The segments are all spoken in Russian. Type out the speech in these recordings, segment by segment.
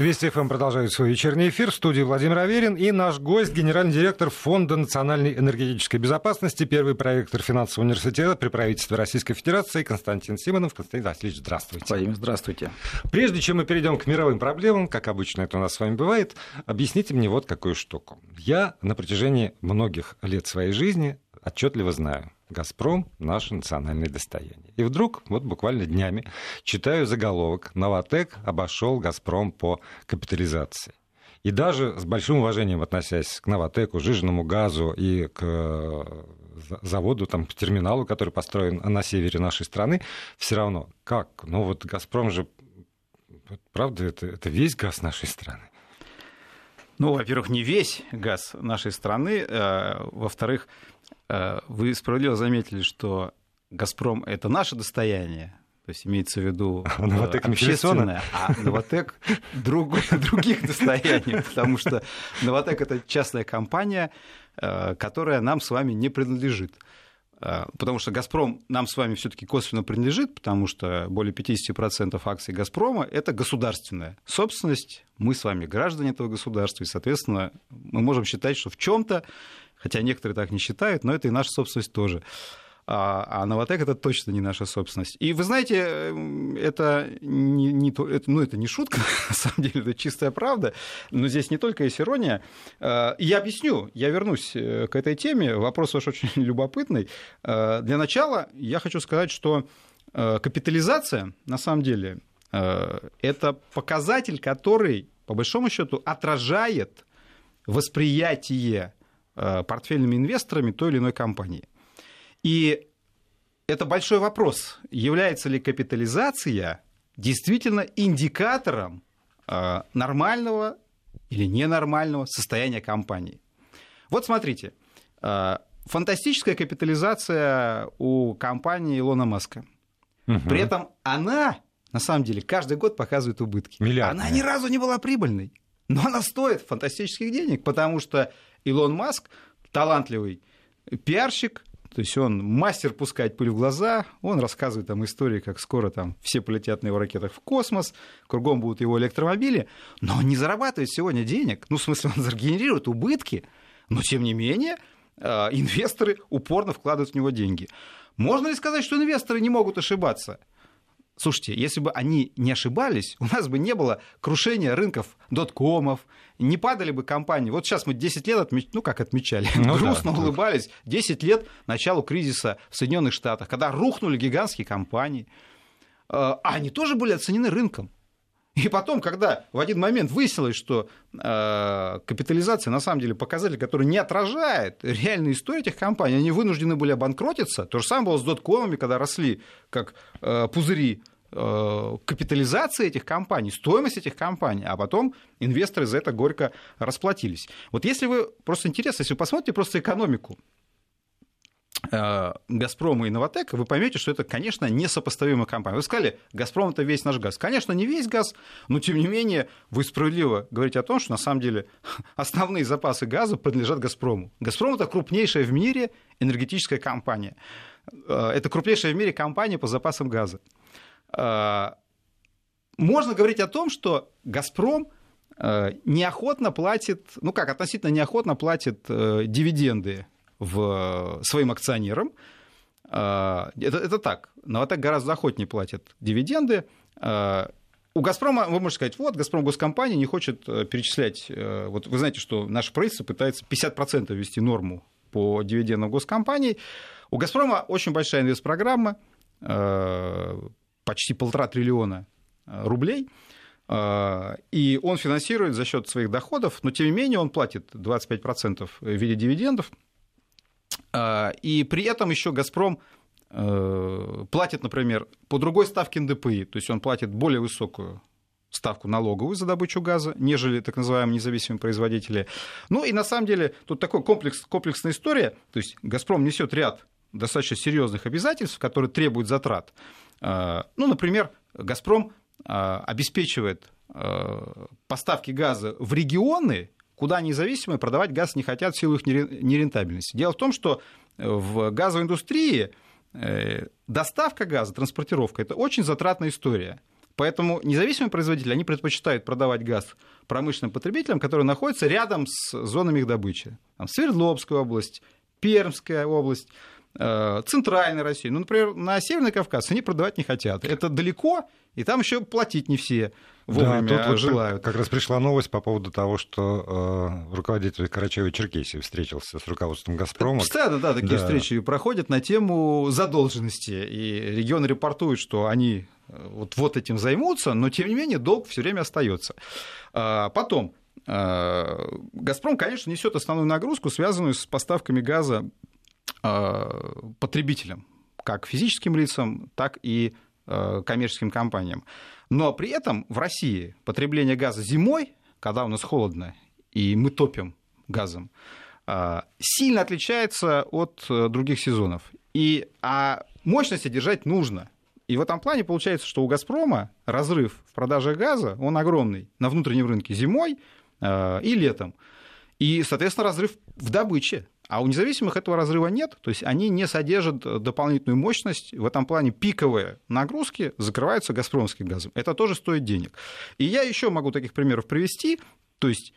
Вести ФМ продолжает свой вечерний эфир. В студии Владимир Аверин и наш гость, генеральный директор Фонда национальной энергетической безопасности, первый проектор финансового университета при правительстве Российской Федерации Константин Симонов. Константин Васильевич, здравствуйте. Владимир, здравствуйте. Прежде чем мы перейдем к мировым проблемам, как обычно это у нас с вами бывает, объясните мне вот какую штуку. Я на протяжении многих лет своей жизни отчетливо знаю, «Газпром» — наше национальное достояние. И вдруг, вот буквально днями, читаю заголовок «Новотек обошел «Газпром» по капитализации». И даже с большим уважением относясь к «Новотеку», жиженному газу и к э, заводу, там, к терминалу, который построен на севере нашей страны, все равно, как? Ну вот «Газпром» же, правда, это, это весь газ нашей страны. Ну, во-первых, не весь газ нашей страны. Э, во-вторых, вы справедливо заметили, что «Газпром» — это наше достояние, то есть имеется в виду а Новотек общественное, а Новотек друг, других достояний, потому что Новотек — это частная компания, э, которая нам с вами не принадлежит. Э, потому что «Газпром» нам с вами все таки косвенно принадлежит, потому что более 50% акций «Газпрома» — это государственная собственность. Мы с вами граждане этого государства, и, соответственно, мы можем считать, что в чем то хотя некоторые так не считают, но это и наша собственность тоже а, а Новотек это точно не наша собственность. И вы знаете, это не, не, это, ну, это не шутка, на самом деле, это чистая правда, но здесь не только есть ирония. А, я объясню, я вернусь э, к этой теме, вопрос ваш очень любопытный. А, для начала я хочу сказать, что э, капитализация, на самом деле, э, это показатель, который, по большому счету, отражает восприятие портфельными инвесторами той или иной компании. И это большой вопрос, является ли капитализация действительно индикатором э, нормального или ненормального состояния компании. Вот смотрите, э, фантастическая капитализация у компании Илона Маска. Угу. При этом она, на самом деле, каждый год показывает убытки. Миллиардная. Она ни разу не была прибыльной. Но она стоит фантастических денег, потому что Илон Маск талантливый пиарщик, то есть он мастер пускать пыль в глаза, он рассказывает там истории, как скоро там все полетят на его ракетах в космос, кругом будут его электромобили, но он не зарабатывает сегодня денег, ну, в смысле, он генерирует убытки, но, тем не менее, э, инвесторы упорно вкладывают в него деньги. Можно ли сказать, что инвесторы не могут ошибаться? Слушайте, если бы они не ошибались, у нас бы не было крушения рынков доткомов, не падали бы компании. Вот сейчас мы 10 лет отмеч... ну, как отмечали, ну, грустно да. улыбались. 10 лет началу кризиса в Соединенных Штатах, когда рухнули гигантские компании. А они тоже были оценены рынком. И потом, когда в один момент выяснилось, что э, капитализация на самом деле показатель, который не отражает реальную историю этих компаний, они вынуждены были обанкротиться. То же самое было с доткомами, когда росли как э, пузыри Э, капитализации этих компаний, стоимость этих компаний, а потом инвесторы за это горько расплатились. Вот если вы, просто интересно, если вы посмотрите просто экономику Газпрома и Новотека, вы поймете, что это, конечно, несопоставимая компания. Вы сказали, Газпром это весь наш газ. Конечно, не весь газ, но тем не менее вы справедливо говорите о том, что на самом деле основные запасы газа принадлежат Газпрому. Газпром это крупнейшая в мире энергетическая компания. Э, это крупнейшая в мире компания по запасам газа. Э, можно говорить о том, что «Газпром» э, неохотно платит, ну как, относительно неохотно платит э, дивиденды в своим акционерам. Это, это так. Новотек гораздо охотнее платит дивиденды. У «Газпрома», вы можете сказать, вот, «Газпром» госкомпания не хочет перечислять... Вот вы знаете, что наше правительство пытается 50% ввести норму по дивидендам госкомпаний. У «Газпрома» очень большая инвестпрограмма, почти полтора триллиона э, рублей, э, и он финансирует за счет своих доходов, но тем не менее он платит 25% в виде дивидендов, э, и при этом еще «Газпром» платит, например, по другой ставке НДПИ, то есть он платит более высокую ставку налоговую за добычу газа, нежели так называемые независимые производители. Ну и на самом деле тут такой комплекс, комплексная история, то есть «Газпром» несет ряд достаточно серьезных обязательств, которые требуют затрат. Э, ну, например, «Газпром» э, обеспечивает э, поставки газа в регионы, куда независимые продавать газ не хотят в силу их нерентабельности. Дело в том, что в газовой индустрии доставка газа, транспортировка – это очень затратная история. Поэтому независимые производители, они предпочитают продавать газ промышленным потребителям, которые находятся рядом с зонами их добычи. Там Свердловская область, Пермская область, э, Центральная Россия. Ну, например, на Северный Кавказ они продавать не хотят. Это далеко, и там еще платить не все вовремя да, тут вот желают. Как раз пришла новость по поводу того, что э, руководитель Карачаева-Черкесии встретился с руководством «Газпрома». Постоянно, да, такие да. встречи проходят на тему задолженности. И регионы репортуют, что они э, вот, вот этим займутся, но тем не менее долг все время остается. А, потом, э, «Газпром», конечно, несет основную нагрузку, связанную с поставками газа потребителям, как физическим лицам, так и коммерческим компаниям. Но при этом в России потребление газа зимой, когда у нас холодно, и мы топим газом, а, сильно отличается от э, других сезонов. И, а мощности держать нужно. И в этом плане получается, что у «Газпрома» разрыв в продаже газа, он огромный на внутреннем рынке зимой э, и летом. И, соответственно, разрыв в добыче. А у независимых этого разрыва нет, то есть они не содержат э, дополнительную мощность. В этом плане пиковые нагрузки закрываются газпромским газом. Это тоже стоит денег. И я еще могу таких примеров привести. То есть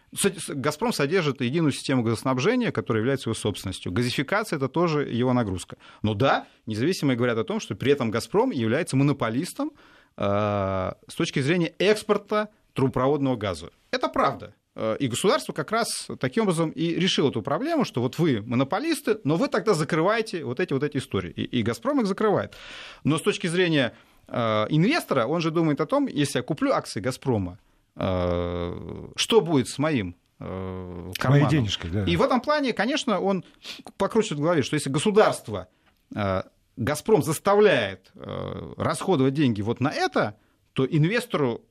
«Газпром» содержит единую систему газоснабжения, которая является его собственностью. Газификация – это тоже его нагрузка. Но да, независимые говорят о том, что при этом «Газпром» является монополистом э, с точки зрения экспорта трубопроводного газа. Это правда. Э, и государство как раз таким образом и решило эту проблему, что вот вы монополисты, но вы тогда закрываете вот эти вот эти истории. И, и «Газпром» их закрывает. Но с точки зрения э, инвестора, он же думает о том, если я куплю акции «Газпрома», э, что будет с моим карманом? Денежкой, да. И в этом плане, конечно, он покручивает в голове, что если государство, «Газпром» заставляет расходовать деньги вот на это, то инвестору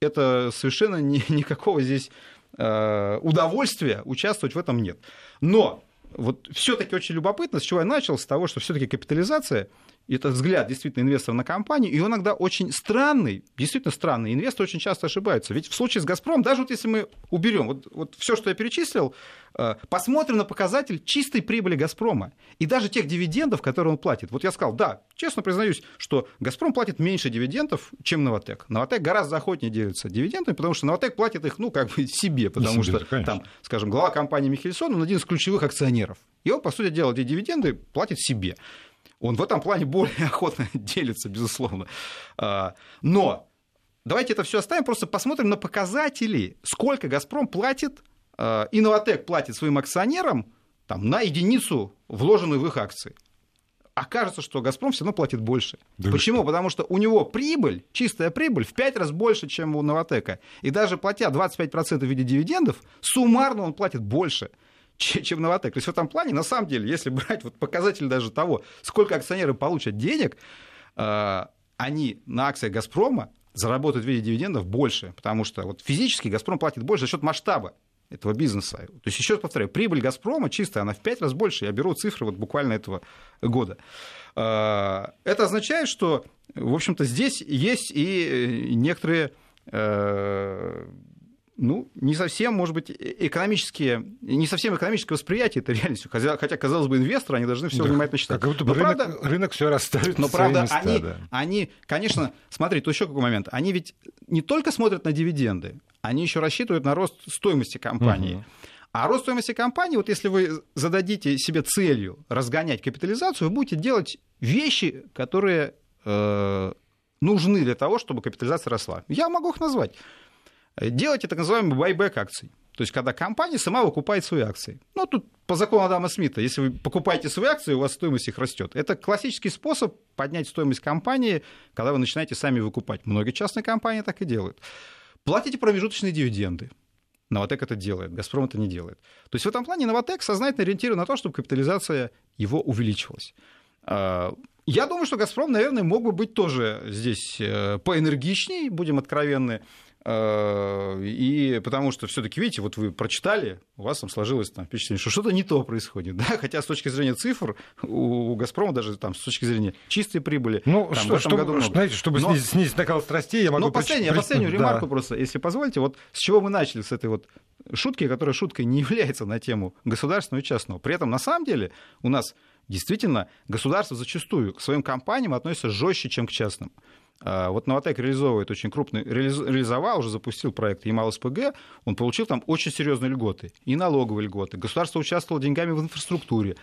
это совершенно ни, никакого здесь э, удовольствия участвовать в этом нет. Но вот все-таки очень любопытно, с чего я начал, с того, что все-таки капитализация это взгляд действительно инвестора на компанию, и он иногда очень странный, действительно странный. Инвесторы очень часто ошибаются. Ведь в случае с «Газпромом», даже вот если мы уберем вот, вот все, что я перечислил, э, посмотрим на показатель чистой прибыли «Газпрома» и даже тех дивидендов, которые он платит. Вот я сказал, да, честно признаюсь, что «Газпром» платит меньше дивидендов, чем «Новотек». «Новотек» гораздо охотнее делится дивидендами, потому что «Новотек» платит их, ну, как бы себе, потому себе, что конечно. там, скажем, глава компании Михельсон, он один из ключевых акционеров. И он, по сути дела, эти дивиденды платит себе. Он в этом плане более охотно делится, безусловно. А, но давайте это все оставим, просто посмотрим на показатели, сколько «Газпром» платит, а, и «Новотек» платит своим акционерам там, на единицу, вложенную в их акции. Окажется, что «Газпром» все равно платит больше. Да Почему? Что? Потому что у него прибыль, чистая прибыль, в 5 раз больше, чем у «Новотека». И даже платя 25% в виде дивидендов, суммарно он платит больше – чем Новотек. То есть в этом плане, на самом деле, если брать вот показатель даже того, сколько акционеры получат денег, э, они на акциях «Газпрома» заработают в виде дивидендов больше, потому что вот физически «Газпром» платит больше за счет масштаба этого бизнеса. То есть, еще раз повторяю, прибыль «Газпрома» чистая, она в пять раз больше. Я беру цифры вот буквально этого года. Э, это означает, что, в общем-то, здесь есть и некоторые э, ну, не совсем, может быть, экономические, не совсем экономическое восприятие этой реальностью. Хотя, хотя, казалось бы, инвесторы, они должны все да, внимательно читать. Как будто бы но, рынок, правда, рынок все расставит Но, правда, места, они, да. они, конечно, смотри, то еще какой момент. Они ведь не только смотрят на дивиденды, они еще рассчитывают на рост стоимости компании. Угу. А рост стоимости компании, вот если вы зададите себе целью разгонять капитализацию, вы будете делать вещи, которые э, нужны для того, чтобы капитализация росла. Я могу их назвать делайте так называемый байбек акций. То есть, когда компания сама выкупает свои акции. Ну, тут по закону Адама Смита, если вы покупаете свои акции, у вас стоимость их растет. Это классический способ поднять стоимость компании, когда вы начинаете сами выкупать. Многие частные компании так и делают. Платите промежуточные дивиденды. Новотек это делает, Газпром это не делает. То есть в этом плане Новотек сознательно ориентирован на то, чтобы капитализация его увеличивалась. А, я думаю, что Газпром, наверное, мог бы быть тоже здесь э, поэнергичнее, будем откровенны. Э, и потому что все-таки, видите, вот вы прочитали, у вас там сложилось там, впечатление, что что-то не то происходит. Да? Хотя с точки зрения цифр у, «Газпрома», даже там, с точки зрения чистой прибыли, ну, там, что, в этом чтобы, году знаете, чтобы но, снизить, снизить накал страстей, я могу... Ну, последнюю, при... последнюю да. ремарку просто, если позволите, вот с чего мы начали, с этой вот шутки, которая шуткой не является на тему государственного и частного. При этом, на самом деле, у нас действительно государство зачастую к своим компаниям относится жестче, чем к частным. А, вот Новотек реализовывает очень крупный, реализовал, уже запустил проект Ямал-СПГ, он получил там очень серьезные льготы, и налоговые льготы. Государство участвовало деньгами в инфраструктуре,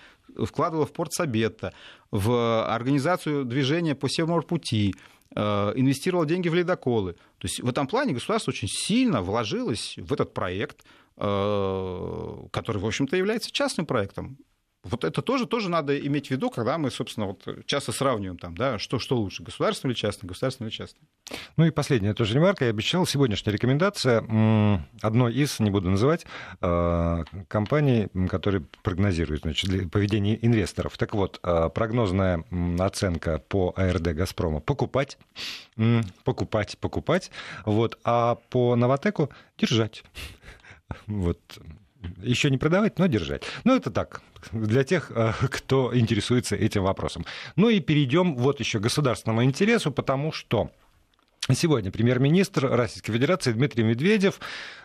вкладывало в порт Сабетта, в организацию движения по Севморпути, а, инвестировало деньги в ледоколы. То есть в этом плане государство очень сильно вложилось в этот проект, а, который, в общем-то, является частным проектом. Вот это тоже, тоже надо иметь в виду, когда мы, собственно, вот часто сравниваем, там, да, что, что лучше, государственное или частное, государственное или частное. Ну и последняя тоже ремарка. Я обещал, сегодняшняя рекомендация одной из, не буду называть, а, компаний, которые прогнозируют значит, поведение инвесторов. Так вот, а, прогнозная оценка по АРД «Газпрома» — покупать, покупать, покупать, вот, а по «Новотеку» — держать. Вот еще не продавать, но держать. Ну, это так, для тех, э, кто интересуется этим вопросом. Ну и перейдем вот еще к государственному интересу, потому что Сегодня премьер-министр Российской Федерации Дмитрий Медведев,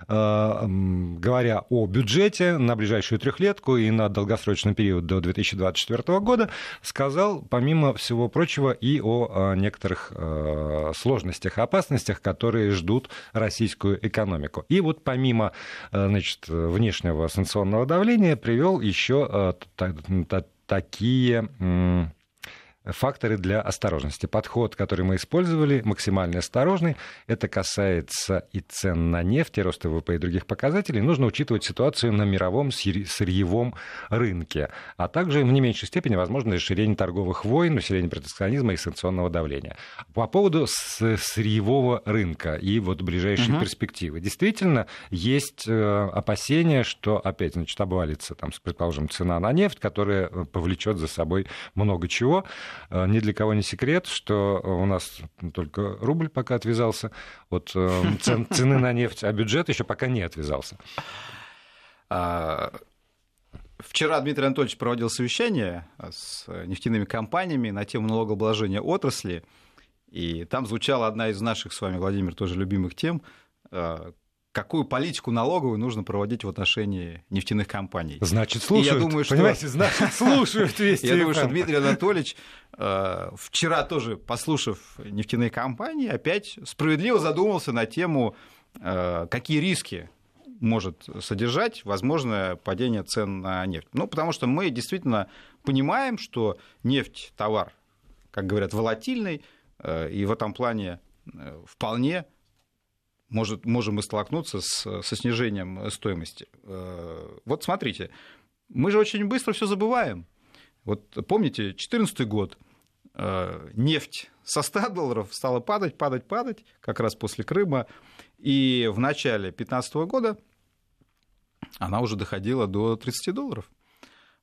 э, говоря о бюджете на ближайшую трехлетку и на долгосрочный период до 2024 года, сказал, помимо всего прочего, и о э, некоторых э, сложностях опасностях, которые ждут российскую экономику. И вот помимо значит, внешнего санкционного давления привел еще такие факторы для осторожности. Подход, который мы использовали, максимально осторожный. Это касается и цен на нефть, и роста ВВП и других показателей. Нужно учитывать ситуацию на мировом сырьевом рынке, а также в не меньшей степени возможно расширение торговых войн, усиление протекционизма и санкционного давления. По поводу сырьевого рынка и вот ближайшие угу. перспективы. Действительно, есть э, опасения, что опять, значит, обвалится, там, предположим, цена на нефть, которая э, повлечет за собой много чего. Э, ни для кого не секрет, что у нас только рубль пока отвязался от э, цен, цены на нефть, а бюджет еще пока не отвязался. А, вчера Дмитрий Анатольевич проводил совещание с нефтяными компаниями на тему налогообложения отрасли, и там звучала одна из наших с вами, Владимир, тоже любимых тем э, какую политику налоговую нужно проводить в отношении нефтяных компаний. Значит, слушают. И я думаю, что... Понимаете, значит, слушают вести. Я думаю, что Дмитрий Анатольевич э, вчера тоже, послушав нефтяные компании, опять справедливо задумался на тему, э, какие риски может содержать возможное падение цен на нефть. Ну, потому что мы действительно понимаем, что нефть товар, как говорят, волатильный, э, и в этом плане вполне может, можем мы столкнуться с, со снижением стоимости. Э, вот смотрите, мы же очень быстро все забываем. Вот помните, 2014 год, э, нефть со 100 долларов стала падать, падать, падать, как раз после Крыма. И в начале 2015 года она уже доходила до 30 долларов.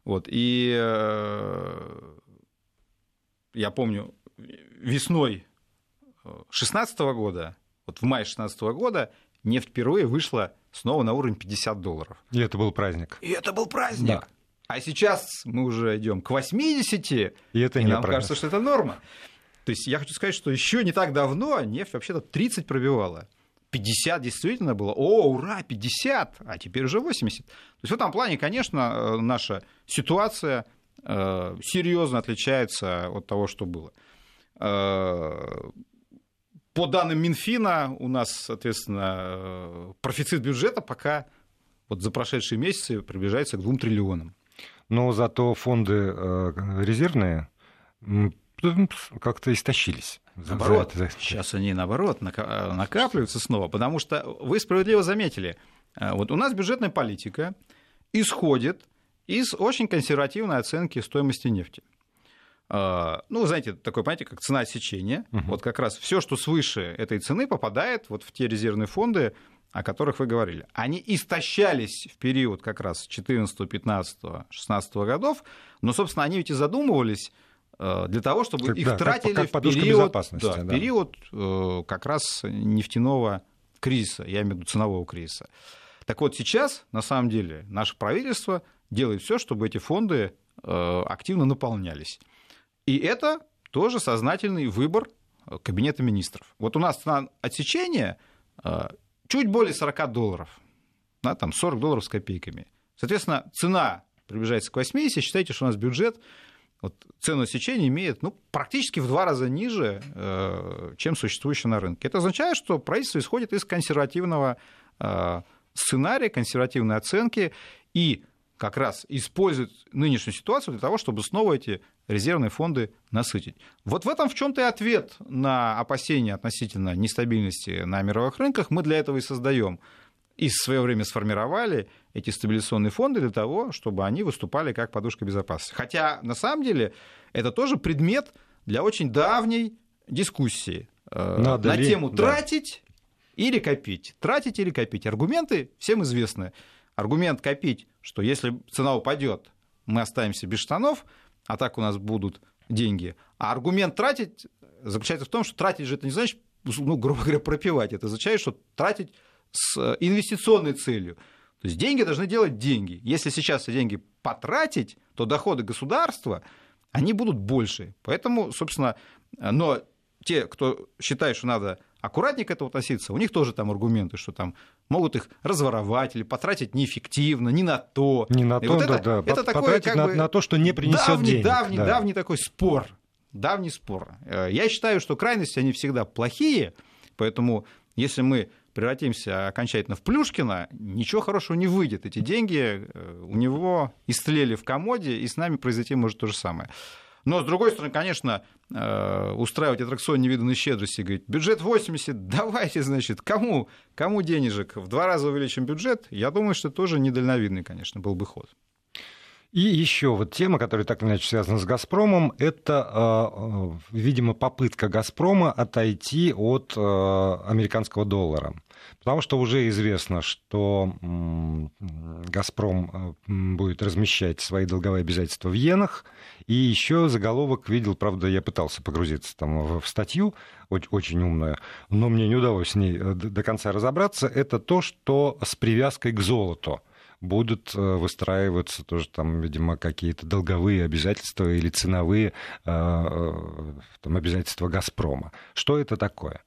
Вот, и э, я помню, весной 2016 года вот в мае 2016 года нефть впервые вышла снова на уровень 50 долларов. И это был праздник. И это был праздник. Да. А сейчас мы уже идем к 80, и, это и не нам праздник. кажется, что это норма. То есть я хочу сказать, что еще не так давно нефть вообще-то 30 пробивала. 50 действительно было. О, ура, 50, а теперь уже 80. То есть в этом плане, конечно, э, наша ситуация э, серьезно отличается от того, что было. Э, по данным Минфина, у нас, соответственно, э, профицит бюджета пока вот за прошедшие месяцы приближается к 2 триллионам. Но зато фонды э, резервные как-то истощились. Наоборот, сейчас они, наоборот, э, накапливаются снова, потому что вы справедливо заметили, вот у нас бюджетная политика исходит из очень консервативной оценки стоимости нефти. А, ну, знаете, такое понятие, как цена отсечения. Угу. Вот как раз все, что свыше этой цены, попадает вот в те резервные фонды, о которых вы говорили. Они истощались в период как раз 14, 15, 16 годов, но, собственно, они ведь и задумывались э, для того, чтобы как, их да, тратили как, как в период, да, да. период э, как раз нефтяного кризиса, я имею в виду ценового кризиса. Так вот, сейчас, на самом деле, наше правительство делает все, чтобы эти фонды э, активно наполнялись. И это тоже сознательный выбор э, Кабинета министров. Вот у нас цена отсечения э, чуть более 40 долларов, да, там 40 долларов с копейками. Соответственно, цена приближается к 80, считайте, что у нас бюджет вот ценоотсечение имеет ну, практически в два раза ниже, э, чем существующее на рынке. Это означает, что правительство исходит из консервативного сценария, консервативной оценки и как раз использует нынешнюю ситуацию для того, чтобы снова эти резервные фонды насытить. Вот в этом в чем-то и ответ на опасения относительно нестабильности на мировых рынках мы для этого и создаем. И в свое время сформировали эти стабилизационные фонды для того, чтобы они выступали как подушка безопасности. Хотя, на самом деле, это тоже предмет для очень давней дискуссии э, Надо на ли? тему тратить да. или копить. Тратить или копить. Аргументы всем известны. Аргумент копить, что если цена упадет, мы останемся без штанов, а так у нас будут деньги. А аргумент тратить заключается в том, что тратить же это не значит, ну, грубо говоря, пропивать. Это означает, что тратить с инвестиционной целью. То есть деньги должны делать деньги. Если сейчас эти деньги потратить, то доходы государства, они будут больше. Поэтому, собственно, но те, кто считает, что надо аккуратнее к этому относиться, у них тоже там аргументы, что там могут их разворовать или потратить неэффективно, не на то. Не на и то, вот да, это, да. Это такой, как на, бы, на то, что не принесет давний, денег. Давний, да. давний такой спор. Давний спор. Э, я считаю, что крайности, они всегда плохие, поэтому если мы превратимся окончательно в Плюшкина, ничего хорошего не выйдет. Эти деньги э, у него истлели в комоде, и с нами произойти может то же самое. Но, с другой стороны, конечно, э, устраивать аттракцион невиданной щедрости, говорить, бюджет 80, давайте, значит, кому, кому денежек, в два раза увеличим бюджет, я думаю, что тоже недальновидный, конечно, был бы ход. И еще вот тема, которая так или иначе связана с «Газпромом», это, э, видимо, попытка «Газпрома» отойти от американского доллара. Потому что уже известно, что «Газпром» будет размещать свои долговые обязательства в иенах. И еще заголовок видел, правда, я пытался погрузиться там в статью, очень умную, но мне не удалось с ней э, до конца разобраться. Это то, что с привязкой к золоту будут э, выстраиваться тоже там, видимо, какие-то долговые обязательства или ценовые э, там, обязательства «Газпрома». Что это такое?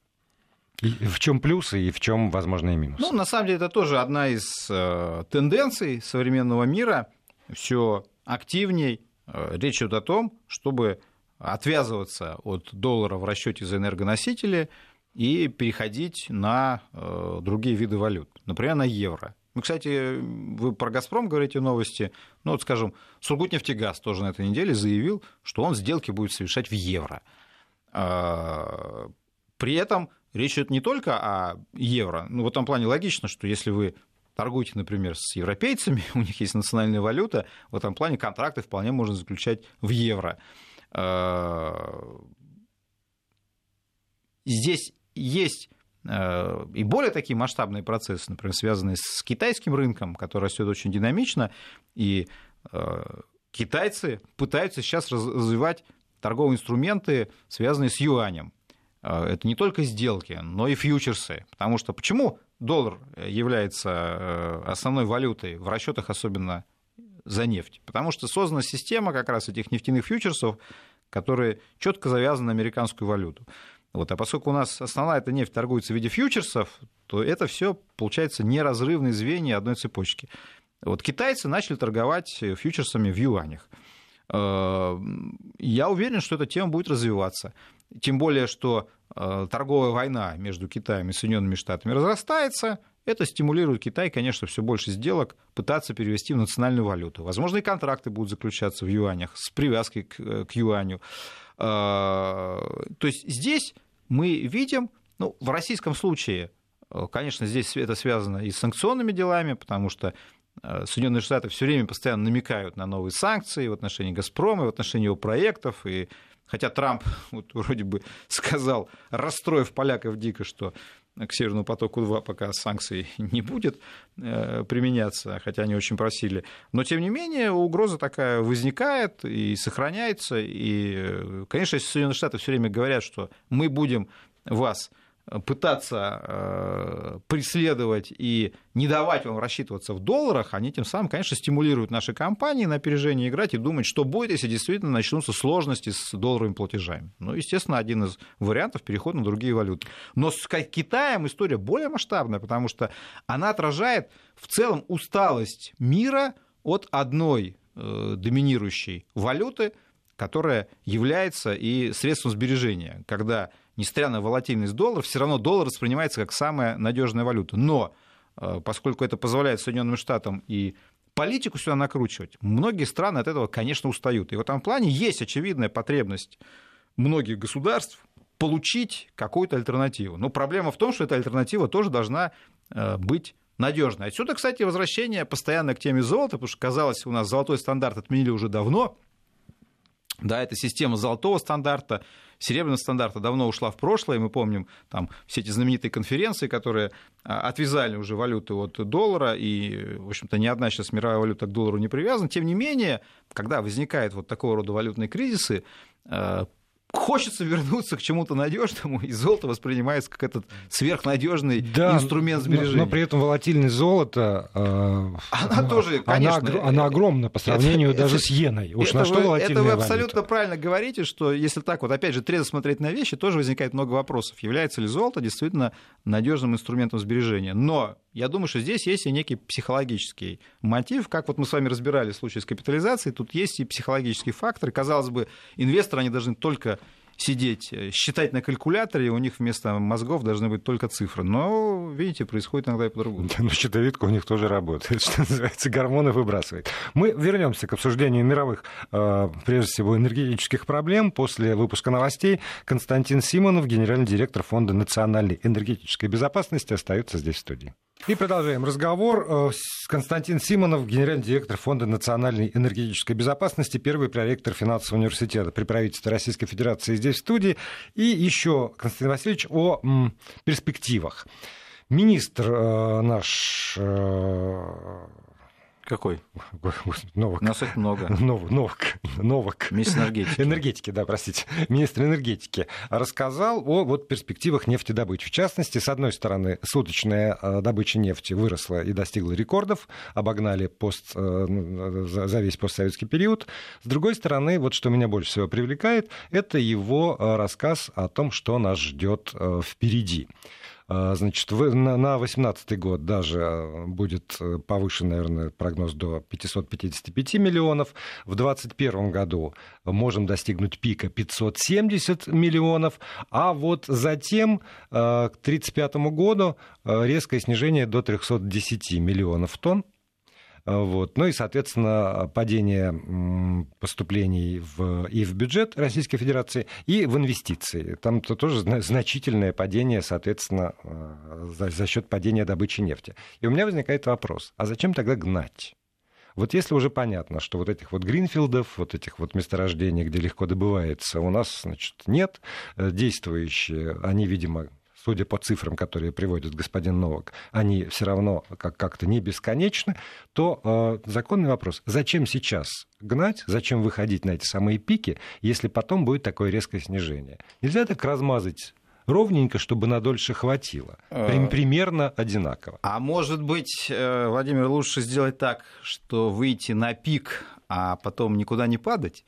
И в чем плюсы и в чем возможные минусы? Ну, на самом деле, это тоже одна из э, тенденций современного мира. Все активней э, речь идет о том, чтобы отвязываться от доллара в расчете за энергоносители и переходить на э, другие виды валют, например, на евро. Ну, кстати, вы про «Газпром» говорите новости. Ну, вот, скажем, Сургутнефтегаз тоже на этой неделе заявил, что он сделки будет совершать в евро. А, при этом речь идет не только о евро. Ну, в этом плане логично, что если вы торгуете, например, с европейцами, у них есть национальная валюта, в этом плане контракты вполне можно заключать в евро. А, здесь есть и более такие масштабные процессы, например, связанные с китайским рынком, который растет очень динамично, и а, китайцы пытаются сейчас развивать торговые инструменты, связанные с юанем. А, это не только сделки, но и фьючерсы. Потому что почему доллар является э, основной валютой в расчетах, особенно за нефть? Потому что создана система как раз этих нефтяных фьючерсов, которые четко завязаны на американскую валюту. Вот, а поскольку у нас основная эта нефть торгуется в виде фьючерсов, то это все получается неразрывные звенья одной цепочки. Вот китайцы начали торговать фьючерсами в юанях. Э, я уверен, что эта тема будет развиваться. Тем более, что э, торговая война между Китаем и Соединенными Штатами разрастается. Это стимулирует Китай, конечно, все больше сделок пытаться перевести в национальную валюту. Возможно, и контракты будут заключаться в юанях с привязкой к, э, к юаню. То есть здесь мы видим, ну, в российском случае, конечно, здесь это связано и с санкционными делами, потому что Э, Соединенные Штаты все время постоянно намекают на новые санкции в отношении «Газпрома», в отношении его проектов. И хотя Трамп вот, вроде бы сказал, расстроив поляков дико, что к Северному потоку-2 пока санкций не будет э, применяться, хотя они очень просили. Но, тем не менее, угроза такая возникает и сохраняется. И, э, конечно, если Соединенные Штаты все время говорят, что мы будем вас пытаться э, преследовать и не давать вам рассчитываться в долларах, они тем самым, конечно, стимулируют наши компании на опережение играть и думать, что будет, если действительно начнутся сложности с долларовыми платежами. Ну, естественно, один из вариантов переход на другие валюты. Но с Китаем история более масштабная, потому что она отражает в целом усталость мира от одной э, доминирующей валюты, которая является и средством сбережения, когда, несмотря на волатильность доллара, все равно доллар воспринимается как самая надежная валюта. Но э, поскольку это позволяет Соединенным Штатам и политику сюда накручивать, многие страны от этого, конечно, устают. И в этом плане есть очевидная потребность многих государств получить какую-то альтернативу. Но проблема в том, что эта альтернатива тоже должна э, быть надежной. Отсюда, кстати, возвращение постоянно к теме золота, потому что, казалось, у нас золотой стандарт отменили уже давно. Да, эта система золотого стандарта, серебряного стандарта давно ушла в прошлое. Мы помним там все эти знаменитые конференции, которые а, отвязали уже валюту от доллара, и, в общем-то, ни одна сейчас мировая валюта к доллару не привязана. Тем не менее, когда возникают вот такого рода валютные кризисы, э, хочется вернуться к чему-то надежному, и золото воспринимается как этот сверхнадежный да, инструмент сбережения. Но, но при этом волатильность золота, э, она тоже, конечно, она, она огромна по сравнению это, даже это, с иеной. Уж на что вы, Это вы абсолютно валюта? правильно говорите, что если так вот, опять же, трезво смотреть на вещи, тоже возникает много вопросов. Является ли золото действительно надежным инструментом сбережения? Но я думаю, что здесь есть и некий психологический мотив. Как вот мы с вами разбирали в случае с капитализацией, тут есть и психологический фактор. Казалось бы, инвесторы, они должны только сидеть, э, считать на калькуляторе, у них вместо мозгов должны быть только цифры. Но, видите, происходит иногда и по-другому. Ну, щитовидка у них тоже работает, что называется, гормоны выбрасывает. Мы вернемся к обсуждению мировых, э, прежде всего, энергетических проблем. После выпуска новостей Константин Симонов, генеральный директор Фонда национальной энергетической безопасности, остается здесь в студии. И продолжаем разговор. Э, Константин Симонов, генеральный директор Фонда национальной энергетической безопасности, первый проректор финансового университета при правительстве Российской Федерации здесь в студии. И еще, Константин Васильевич, о перспективах. Министр э, наш э, какой? Новок. Нас их много. Новок. Новок. Новок. Министр энергетики. Энергетики, да, простите. Министр энергетики рассказал о вот, перспективах нефтедобычи. В частности, с одной стороны, суточная э, добыча нефти выросла и достигла рекордов, обогнали пост, э, ну, за весь постсоветский период. С другой стороны, вот что меня больше всего привлекает, это его э, рассказ о том, что нас ждет впереди. А, значит, на 2018 год даже а, будет э, повышен, наверное, прогноз до 555 миллионов. В 2021 году можем достигнуть пика 570 миллионов. А вот затем а, к 1935 году резкое снижение до 310 миллионов тонн. Вот. Ну и, соответственно, падение поступлений в, и в бюджет Российской Федерации, и в инвестиции. Там -то тоже значительное падение, соответственно, э, за, за счет падения добычи нефти. И у меня возникает вопрос, а зачем тогда гнать? Вот если уже понятно, что вот этих вот гринфилдов, вот этих вот месторождений, где легко добывается, у нас, значит, нет, э, действующие, они, видимо, судя по цифрам, которые приводит господин Новак, они все равно как- как-то не бесконечны, то э, законный вопрос, зачем сейчас гнать, зачем выходить на эти самые пики, если потом будет такое резкое снижение? Нельзя так размазать ровненько, чтобы на дольше хватило. Э. Примерно одинаково. А может быть, э, Владимир, лучше сделать так, что выйти на пик, а потом никуда не падать?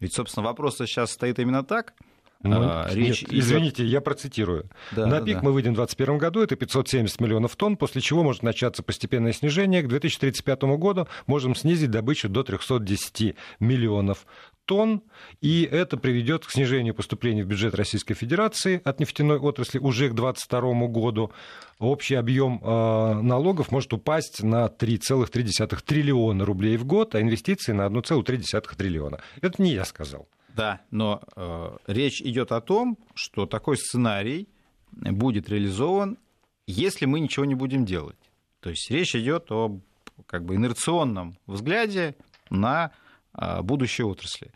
Ведь, собственно, вопрос сейчас стоит именно так – ну, а, речь нет, идет... Извините, я процитирую. Да, На пик да. мы выйдем в 2021 году, это 570 миллионов тонн, после чего может начаться постепенное снижение. К 2035 году можем снизить добычу до 310 миллионов тонн, и это приведет к снижению поступлений в бюджет Российской Федерации от нефтяной отрасли уже к 2022 году. Общий объем э, налогов может упасть на 3,3 триллиона рублей в год, а инвестиции на 1,3 триллиона. Это не я сказал. Да, но э, речь идет о том, что такой сценарий будет реализован, если мы ничего не будем делать. То есть речь идет о как бы инерционном взгляде на э, будущее отрасли.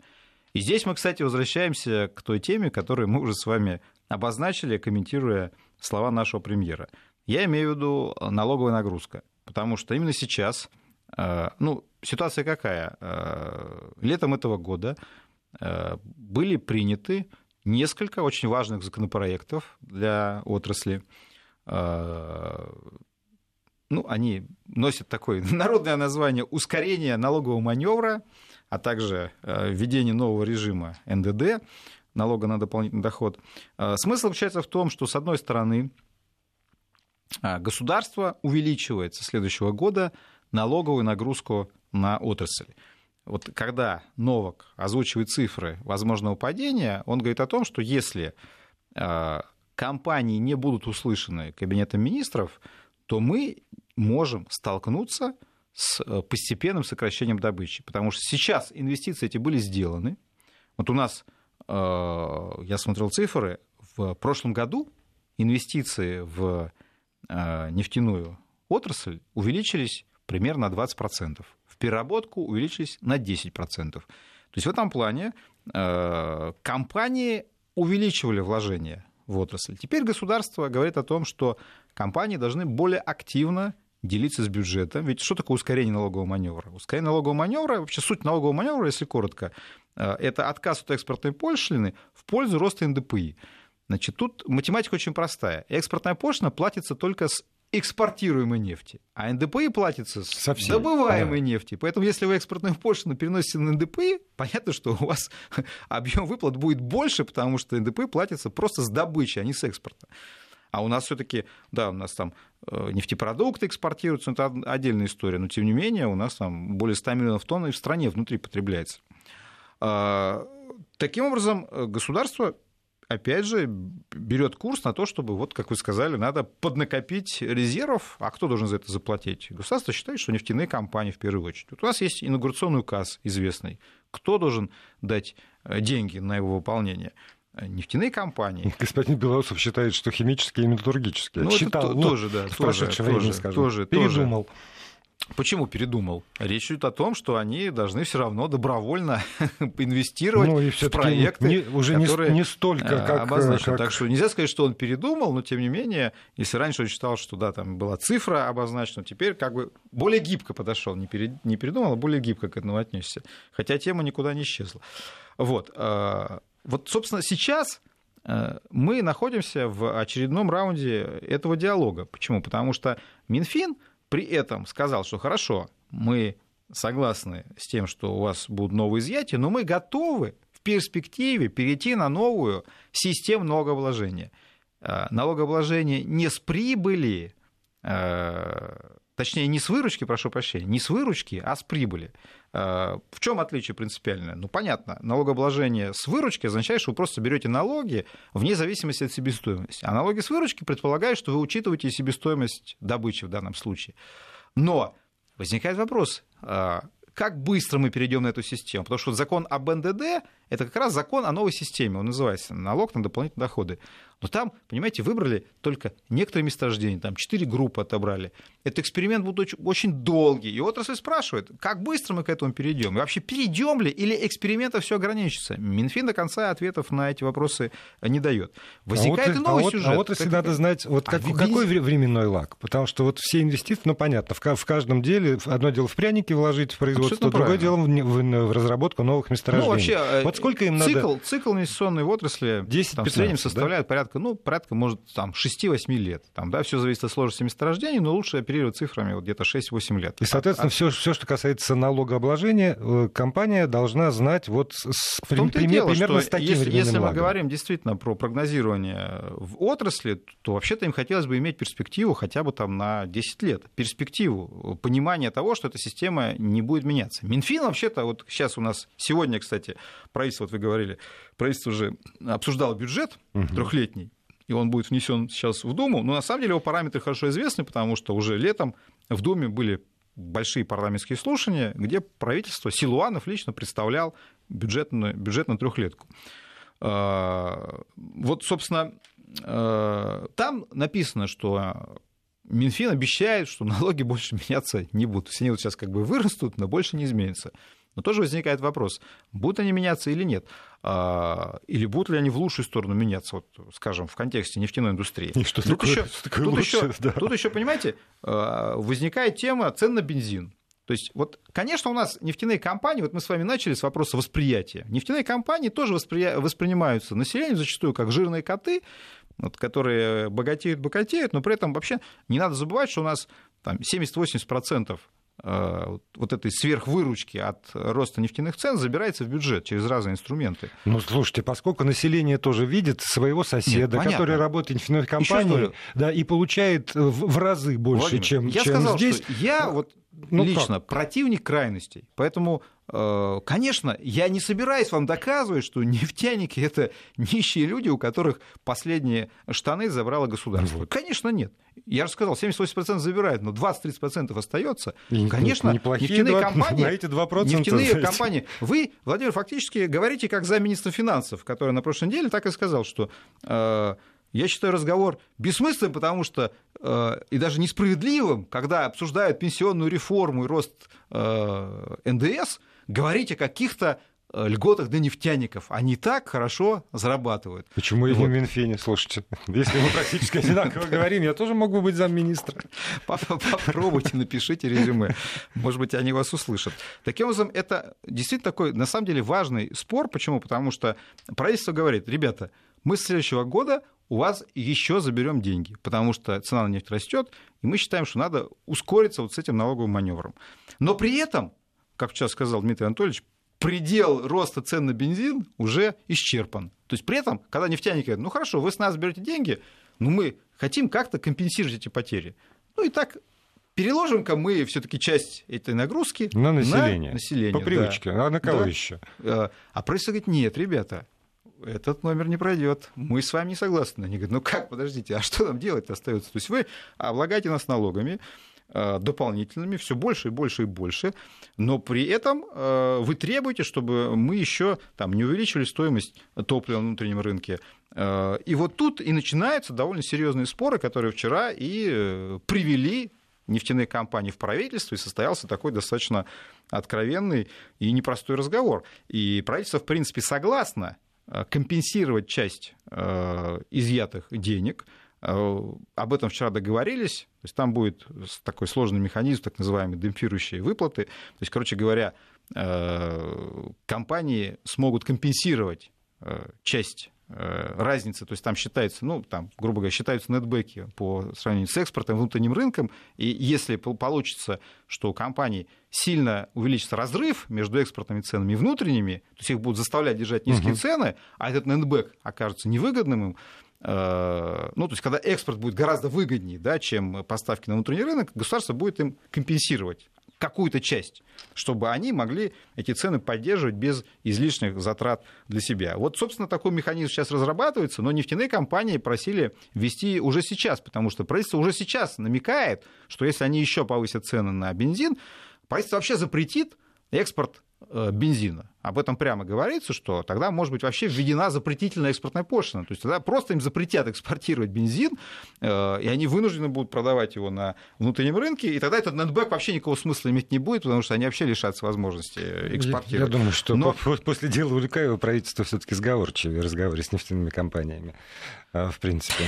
И здесь мы, кстати, возвращаемся к той теме, которую мы уже с вами обозначили, комментируя слова нашего премьера. Я имею в виду налоговая нагрузка, потому что именно сейчас, э, ну, ситуация какая? Э, летом этого года Э, были приняты несколько очень важных законопроектов для отрасли. Э, ну, они носят такое народное название «ускорение налогового маневра», а также э, введение нового режима НДД, налога на дополнительный доход. Смысл заключается в том, что, с одной стороны, государство увеличивает со следующего года налоговую нагрузку на отрасль. Вот когда Новак озвучивает цифры возможного падения, он говорит о том, что если э, компании не будут услышаны Кабинетом министров, то мы можем столкнуться с э, постепенным сокращением добычи. Потому что сейчас инвестиции эти были сделаны. Вот у нас, я смотрел цифры, в прошлом году инвестиции в нефтяную отрасль увеличились примерно на 20% переработку увеличились на 10%. То есть в этом плане э, компании увеличивали вложения в отрасль. Теперь государство говорит о том, что компании должны более активно делиться с бюджетом. Ведь что такое ускорение налогового маневра? Ускорение налогового маневра, вообще суть налогового маневра, если коротко, э, это отказ от экспортной пошлины в пользу роста НДПИ. Значит, тут математика очень простая. Экспортная пошлина платится только с экспортируемой нефти, а НДПИ платится с Совсем. добываемой а. нефти. Поэтому если вы экспортную пошлину переносите на НДПИ, понятно, что у вас объем выплат будет больше, потому что НДПИ платится просто с добычи, а не с экспорта. А у нас все-таки, да, у нас там э, нефтепродукты экспортируются, это отдельная история, но тем не менее у нас там более 100 миллионов тонн и в стране внутри потребляется. А, таким образом, э, государство опять же, берет курс на то, чтобы, вот, как вы сказали, надо поднакопить резервов. А кто должен за это заплатить? Государство считает, что нефтяные компании в первую очередь. Вот у нас есть инаугурационный указ известный. Кто должен дать э, деньги на его выполнение? нефтяные компании. Господин Белоусов считает, что химические и металлургические. Ну, Считал, это ну, тоже, да, в тоже, время, тоже, скажем. тоже, передумал. Тоже. Почему передумал? Речь идет о том, что они должны все равно добровольно инвестировать ну, и в проекты, не, уже которые не, не столько, э, как, обозначены. Как... Так что нельзя сказать, что он передумал, но тем не менее, если раньше он считал, что да, там была цифра обозначена, теперь как бы более гибко подошел, не, перед... не передумал, а более гибко к этому отнесся. Хотя тема никуда не исчезла. Вот, э, вот собственно, сейчас э, мы находимся в очередном раунде этого диалога. Почему? Потому что Минфин при этом сказал, что хорошо, мы согласны с тем, что у вас будут новые изъятия, но мы готовы в перспективе перейти на новую систему налогообложения. Э, налогообложение не с прибыли, э, точнее, не с выручки, прошу прощения, не с выручки, а с прибыли. Э, в чем отличие принципиальное? Ну, понятно, налогообложение с выручки означает, что вы просто берете налоги вне зависимости от себестоимости. А налоги с выручки предполагают, что вы учитываете себестоимость добычи в данном случае. Но возникает вопрос, э, как быстро мы перейдем на эту систему? Потому что закон об НДД – это как раз закон о новой системе, он называется «Налог на дополнительные доходы». Но там, понимаете, выбрали только некоторые месторождения, там четыре группы отобрали. Этот эксперимент будет очень, очень долгий. И отрасль спрашивает, как быстро мы к этому перейдем? И вообще перейдем ли или экспериментом все ограничится? Минфин до конца ответов на эти вопросы не дает. Возникает а вот, и новый а сюжет. А вот если как... надо знать, вот а как, а какой временной лак? Потому что вот все инвестиции, ну понятно, в, в каждом деле, одно дело в пряники вложить в производство, Абсолютно другое правильно. дело в, в, в разработку новых месторождений. Ну, вообще, э, вот сколько им цикл, надо? Цикл инвестиционной отрасли 10 там, в среднем составляет да? Порядка, ну, порядка, может, там, 6-8 лет. Там, да, все зависит от сложности месторождений, но лучше оперировать цифрами вот где-то 6-8 лет. И, соответственно, а, все, все, что касается налогообложения, э, компания должна знать вот с, в том пример, дело, примерно с таким если, если мы говорим действительно про прогнозирование в отрасли, то вообще-то им хотелось бы иметь перспективу хотя бы там на 10 лет. Перспективу, понимание того, что эта система не будет меняться. Минфин вообще-то, вот сейчас у нас сегодня, кстати, правительство, вот вы говорили, правительство уже обсуждало бюджет угу. трехлетний, и он будет внесен сейчас в Думу. Но на самом деле его параметры хорошо известны, потому что уже летом в Думе были большие парламентские слушания, где правительство Силуанов лично представлял бюджет на, бюджет на трехлетку. А, вот, собственно, а, там написано, что Минфин обещает, что налоги больше меняться не будут. Есть они вот сейчас как бы вырастут, но больше не изменятся. Но тоже возникает вопрос, будут они меняться или нет? А, или будут ли они в лучшую сторону меняться, вот, скажем, в контексте нефтяной индустрии? И что тут такое, еще, что такое тут, лучше, еще, да. тут еще, понимаете, а, возникает тема цен на бензин. То есть, вот, конечно, у нас нефтяные компании, вот мы с вами начали с вопроса восприятия. Нефтяные компании тоже воспри... воспринимаются населением зачастую как жирные коты, вот, которые богатеют, богатеют, но при этом вообще не надо забывать, что у нас там, 70-80% Э, вот этой сверхвыручки от роста нефтяных цен забирается в бюджет через разные инструменты. Ну, слушайте, поскольку население тоже видит своего соседа, Нет, который работает в нефтяной компании, да, и получает в, в разы больше, Владимир, чем, я чем сказал, здесь. Что я вот ну, лично как? противник крайностей, поэтому э, конечно, я не собираюсь вам доказывать, что нефтяники это нищие люди, у которых последние штаны забрало государство. Конечно, нет. Я же сказал, 78% забирают, но 20-30% остается. И Конечно, нефтяные 2, компании, на эти 2% нефтяные знаете. компании. Вы, Владимир, фактически говорите как замминистра финансов, который на прошлой неделе так и сказал, что э, я считаю разговор бессмысленным, потому что э, и даже несправедливым, когда обсуждают пенсионную реформу и рост э, НДС, говорить о каких-то э, льготах для нефтяников. Они так хорошо зарабатывают. Почему не Вот. в Минфине, слушайте? Если мы практически одинаково говорим, я тоже могу быть замминистра. Попробуйте, напишите резюме. Может быть, они вас услышат. Таким образом, это действительно такой, на самом деле, важный спор. Почему? Потому что правительство говорит, ребята, мы с следующего года у вас еще заберем деньги, потому что цена на нефть растет, и мы считаем, что надо ускориться вот с этим налоговым маневром. Но при этом, как сейчас сказал Дмитрий Анатольевич, предел роста цен на бензин уже исчерпан. То есть при этом, когда нефтяники говорят, ну хорошо, вы с нас берете деньги, но мы хотим как-то компенсировать эти потери. Ну и так переложим-ка мы все-таки часть этой нагрузки На население. население, По да. привычке. А на кого Да. еще? Э, А правительство говорит, нет, ребята, этот номер не пройдет. Мы с вами не согласны. Они говорят, ну как, подождите, а что нам делать остается? То есть вы облагаете нас налогами дополнительными, все больше и больше и больше, но при этом э, вы требуете, чтобы мы еще там, не увеличивали стоимость топлива на внутреннем рынке. Э, И вот тут и начинаются довольно серьезные споры, которые вчера и э, привели нефтяные компании в правительство, и состоялся такой достаточно откровенный и непростой разговор. И правительство, в принципе, согласно э, компенсировать часть э, изъятых денег. Э, Об этом вчера договорились. То есть там будет такой сложный механизм, так называемые демпфирующие выплаты. То есть, короче говоря, э, компании смогут компенсировать э, часть разницы, то есть там считается, ну, там, грубо говоря, считаются нетбеки по сравнению с экспортом, внутренним рынком, и если пол- получится, что у компаний сильно увеличится разрыв между экспортными ценами и внутренними, то есть их будут заставлять держать низкие Мгм. цены, а этот нетбэк окажется невыгодным им, ну, то есть, когда экспорт будет гораздо выгоднее, да, чем поставки на внутренний рынок, государство будет им компенсировать какую-то часть, чтобы они могли эти цены поддерживать без излишних затрат для себя. Вот, собственно, такой механизм сейчас разрабатывается, но нефтяные компании просили ввести уже сейчас, потому что правительство уже сейчас намекает, что если они еще повысят цены на бензин, правительство вообще запретит экспорт э, бензина. Об этом прямо говорится, что тогда может быть вообще введена запретительная экспортная пошлина. То есть тогда просто им запретят экспортировать бензин, э, и они вынуждены будут продавать его на внутреннем рынке, и тогда этот нетбэк вообще никакого смысла иметь не будет, потому что они вообще лишатся возможности э, Я, экспортировать. я думаю, что Но- по- после дела Улюкаева правительство все-таки сговорчивее в разговоре с нефтяными компаниями. а, В принципе.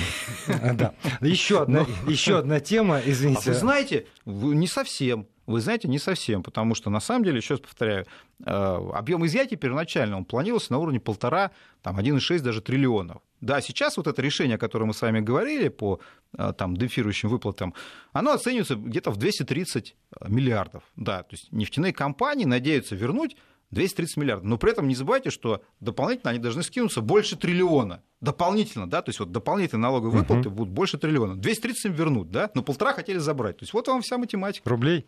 А, Да. Еще одна, еще одна тема, А извините. вы знаете, не совсем. Вы знаете, не совсем, потому что на самом деле, еще раз повторяю, э, объем изъятий первоначально он планировался на уровне полтора, там 1,6 даже триллионов. Да, сейчас вот это решение, о котором мы с вами говорили по э, там, демпфирующим выплатам, оно оценивается где-то в 230 миллиардов. Да, то есть нефтяные компании надеются вернуть 230 миллиардов. Но при этом не забывайте, что дополнительно они должны скинуться больше триллиона. Дополнительно, да, то есть вот дополнительные налоговые выплаты будут больше триллиона. 230 им вернут, да, но полтора хотели забрать. То есть вот вам вся математика. Рублей?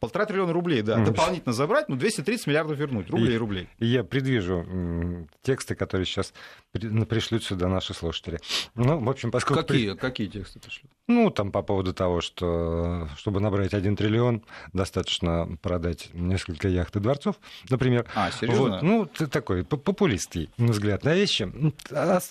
Полтора триллиона рублей, да, дополнительно забрать, ну 230 миллиардов вернуть, рублей и рублей. И я предвижу тексты, которые сейчас при- пришлют сюда наши слушатели. Ну, в общем, поскольку... при- какие тексты пришли? Ну, там по поводу того, что чтобы набрать один триллион, достаточно продать несколько яхт и дворцов, например. А, Вот, ну, ты такой популистский взгляд на вещи.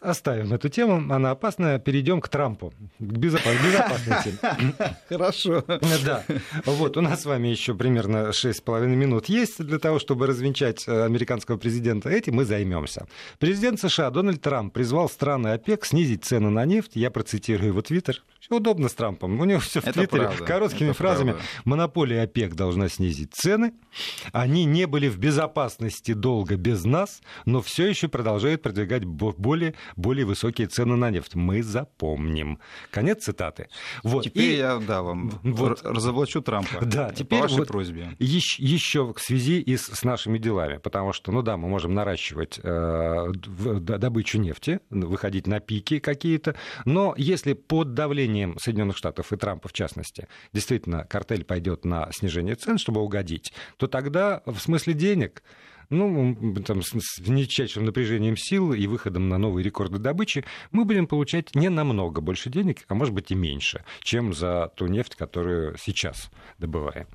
Оставим эту тему, она опасная. Перейдем к Трампу, к безопас- безопасной теме. Хорошо. Да. Вот, у нас с вами еще примерно 6,5 минут есть для того, чтобы развенчать э, американского президента. Этим мы займемся. Президент США Дональд Трамп призвал страны ОПЕК снизить цены на нефть. Я процитирую его твиттер. Удобно с Трампом. У него все в Это твиттере правда. короткими Это фразами. правда. Монополия ОПЕК должна снизить цены. Они не были в безопасности долго без нас, но все еще продолжают продвигать бо- более, более высокие цены на нефть. Мы запомним. Конец цитаты. Вот. Теперь И- я, да, вам Вот. разоблачу Трампа. Да, по теперь вашей вот просьбе. Еще, еще в связи и с, с нашими делами, потому что, ну да, мы можем наращивать э, добычу нефти, выходить на пики какие-то, но если под давлением желанием Соединенных Штатов и Трампа в частности, действительно картель пойдет на снижение цен, чтобы угодить, то тогда в смысле денег ну, там, с величайшим напряжением сил и выходом на новые рекорды добычи, мы будем получать не намного больше денег, а может быть и меньше, чем за ту нефть, которую сейчас добываем.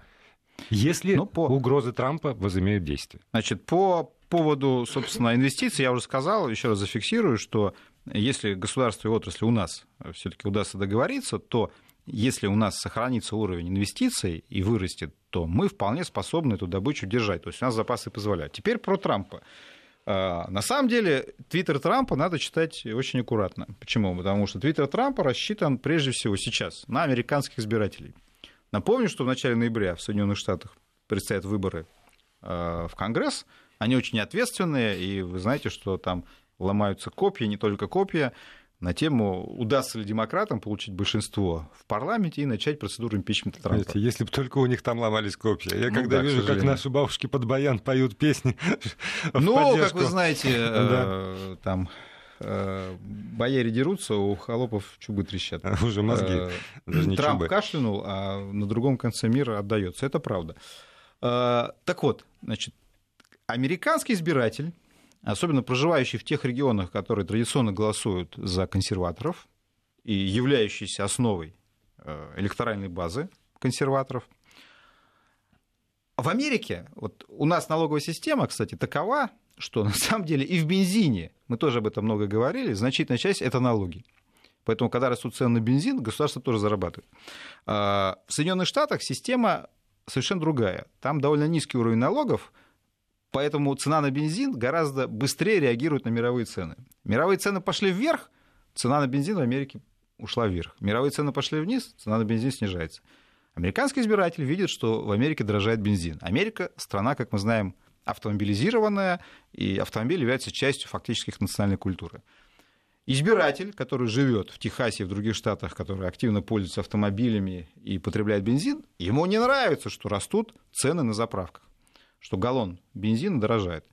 Если Но по... угрозы Трампа возымеют действие. Значит, по поводу, собственно, инвестиций, я уже сказал, еще раз зафиксирую, что если государство и отрасли у нас все-таки удастся договориться, то если у нас сохранится уровень инвестиций и вырастет, то мы вполне способны эту добычу держать. То есть у нас запасы позволяют. Теперь про Трампа. А, на самом деле, твиттер Трампа надо читать очень аккуратно. Почему? Потому что твиттер Трампа рассчитан прежде всего сейчас на американских избирателей. Напомню, что в начале ноября в Соединенных Штатах предстоят выборы а, в Конгресс. Они очень ответственные, и вы знаете, что там ломаются копья, не только копья на тему, удастся ли демократам получить большинство в парламенте и начать процедуру импичмента Трампа. Знаете, если бы только у них там ломались копья. Я ну, когда да, вижу, как наши бабушки под баян поют песни Ну, как вы знаете, э, там э, бояре дерутся, у холопов чубы трещат. А, уже мозги. Э, Трамп кашлянул, а на другом конце мира отдается. Это правда. Так вот, значит, американский избиратель особенно проживающие в тех регионах, которые традиционно голосуют за консерваторов и являющиеся основой э, электоральной базы консерваторов. В Америке, вот у нас налоговая система, кстати, такова, что на самом деле и в бензине, мы тоже об этом много говорили, значительная часть это налоги. Поэтому, когда растут цены на бензин, государство тоже зарабатывает. А, в Соединенных Штатах система совершенно другая. Там довольно низкий уровень налогов, Поэтому цена на бензин гораздо быстрее реагирует на мировые цены. Мировые цены пошли вверх, цена на бензин в Америке ушла вверх. Мировые цены пошли вниз, цена на бензин снижается. Американский избиратель видит, что в Америке дорожает бензин. Америка страна, как мы знаем, автомобилизированная, и автомобиль является частью фактически их национальной культуры. Избиратель, который живет в Техасе и в других штатах, который активно пользуется автомобилями и потребляет бензин, ему не нравится, что растут цены на заправках что галлон бензина дорожает.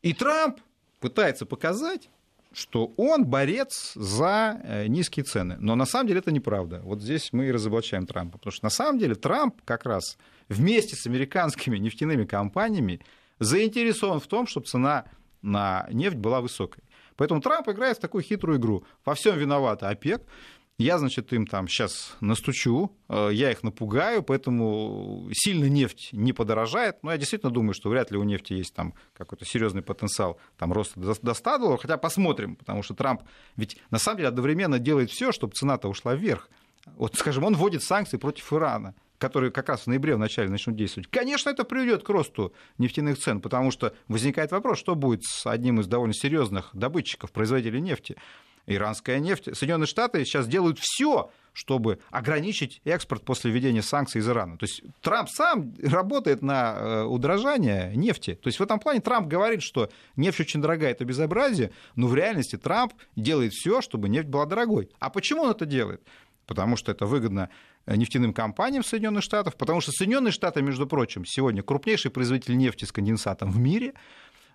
И Трамп пытается показать, что он борец за э, низкие цены. Но на самом деле это неправда. Вот здесь мы и разоблачаем Трампа. Потому что на самом деле Трамп как раз вместе с американскими нефтяными компаниями заинтересован в том, чтобы цена на нефть была высокой. Поэтому Трамп играет в такую хитрую игру. Во всем виновата ОПЕК. Я, значит, им там сейчас настучу, э, я их напугаю, поэтому сильно нефть не подорожает. Но я действительно думаю, что вряд ли у нефти есть там какой-то серьезный потенциал там, роста до 100 долларов. Хотя посмотрим, потому что Трамп ведь на самом деле одновременно делает все, чтобы цена-то ушла вверх. Вот, скажем, он вводит санкции против Ирана которые как раз в ноябре в начале начнут действовать, конечно, это приведет к росту нефтяных цен, потому что возникает вопрос, что будет с одним из довольно серьезных добытчиков, производителей нефти иранская нефть. Соединенные Штаты сейчас делают все, чтобы ограничить экспорт после введения санкций из Ирана. То есть Трамп сам работает на э, удорожание нефти. То есть в этом плане Трамп говорит, что нефть очень дорогая, это безобразие, но в реальности Трамп делает все, чтобы нефть была дорогой. А почему он это делает? Потому что это выгодно нефтяным компаниям Соединенных Штатов, потому что Соединенные Штаты, между прочим, сегодня крупнейший производитель нефти с конденсатом в мире –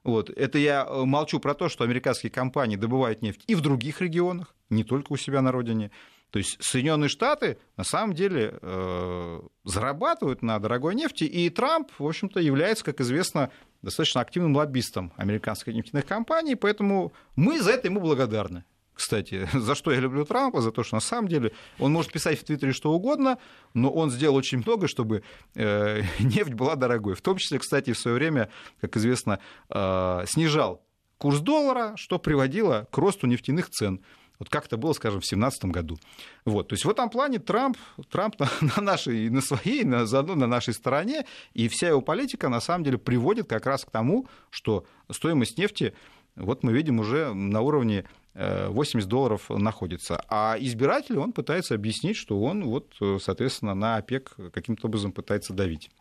вот. Это я э, молчу про то, что американские компании добывают нефть и в других регионах, не только у себя на родине. То есть Соединенные Штаты на самом деле э, зарабатывают на дорогой нефти, и Трамп, в общем-то, является, как известно, достаточно активным лоббистом американских нефтяных компаний, поэтому мы за это ему благодарны кстати, за что я люблю Трампа, за то, что на самом деле он может писать в Твиттере что угодно, но он сделал очень много, чтобы э, нефть была дорогой. В том числе, кстати, в свое время, как известно, э, снижал курс доллара, что приводило к росту нефтяных цен. Вот как это было, скажем, в 2017 году. Вот. То есть в этом плане Трамп, Трамп на, на нашей, на своей, на, заодно на нашей стороне, и вся его политика на самом деле приводит как раз к тому, что стоимость нефти, вот мы видим уже на уровне 80 долларов находится. А избиратель, он пытается объяснить, что он, вот, соответственно, на ОПЕК каким-то образом пытается давить.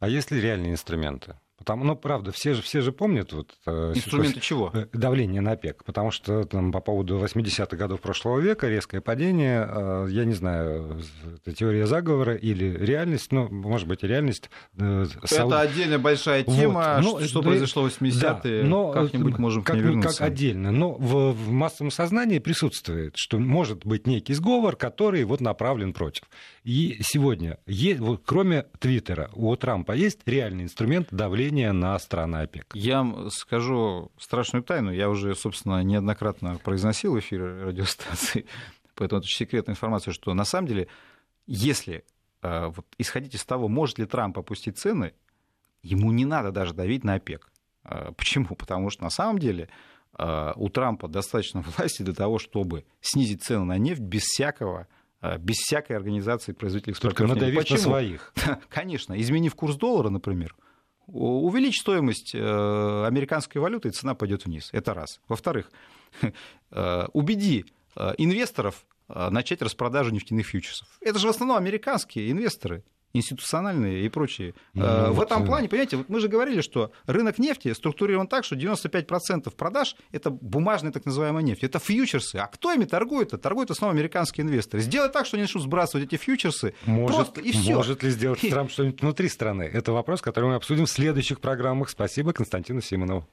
А есть ли реальные инструменты? Потому, ну, правда, все же, все же помнят вот, э, инструменты чего? Э, давление на ОПЕК, потому что там, по поводу 80-х годов прошлого века резкое падение, э, я не знаю, это теория заговора или реальность, ну, может быть, и реальность. Это Сауд... отдельная большая тема, вот. ну, что да, произошло в 80-е, да, но, как-нибудь можем как, вернуться. Как отдельно, но в, в массовом сознании присутствует, что может быть некий сговор, который вот направлен против. И сегодня, вот, кроме Твиттера, у Трампа есть реальный инструмент давления на страны ОПЕК? Я скажу страшную тайну. Я уже, собственно, неоднократно произносил в эфире радиостанции, поэтому это очень секретная информация, что на самом деле, если э, вот, исходить из того, может ли Трамп опустить цены, ему не надо даже давить на ОПЕК. Э, почему? Потому что на самом деле э, у Трампа достаточно власти для того, чтобы снизить цены на нефть без всякого без всякой организации производителей Только надавив Почему? на своих. Конечно. Изменив курс доллара, например, увеличь стоимость э, американской валюты, и цена пойдет вниз. Это раз. Во-вторых, э, убеди инвесторов начать распродажу нефтяных фьючерсов. Это же в основном американские инвесторы институциональные и прочие. Ну, э, в этом плане, понимаете, вот мы же говорили, что рынок нефти структурирован так, что 95% продаж — это бумажная так называемая нефть, это фьючерсы. А кто ими торгует? Торгуют в основном американские инвесторы. Сделать так, что они начнут сбрасывать эти фьючерсы, может, просто и все. Может ли сделать Трамп что-нибудь внутри страны? Это вопрос, который мы обсудим в следующих программах. Спасибо Константину Симонову.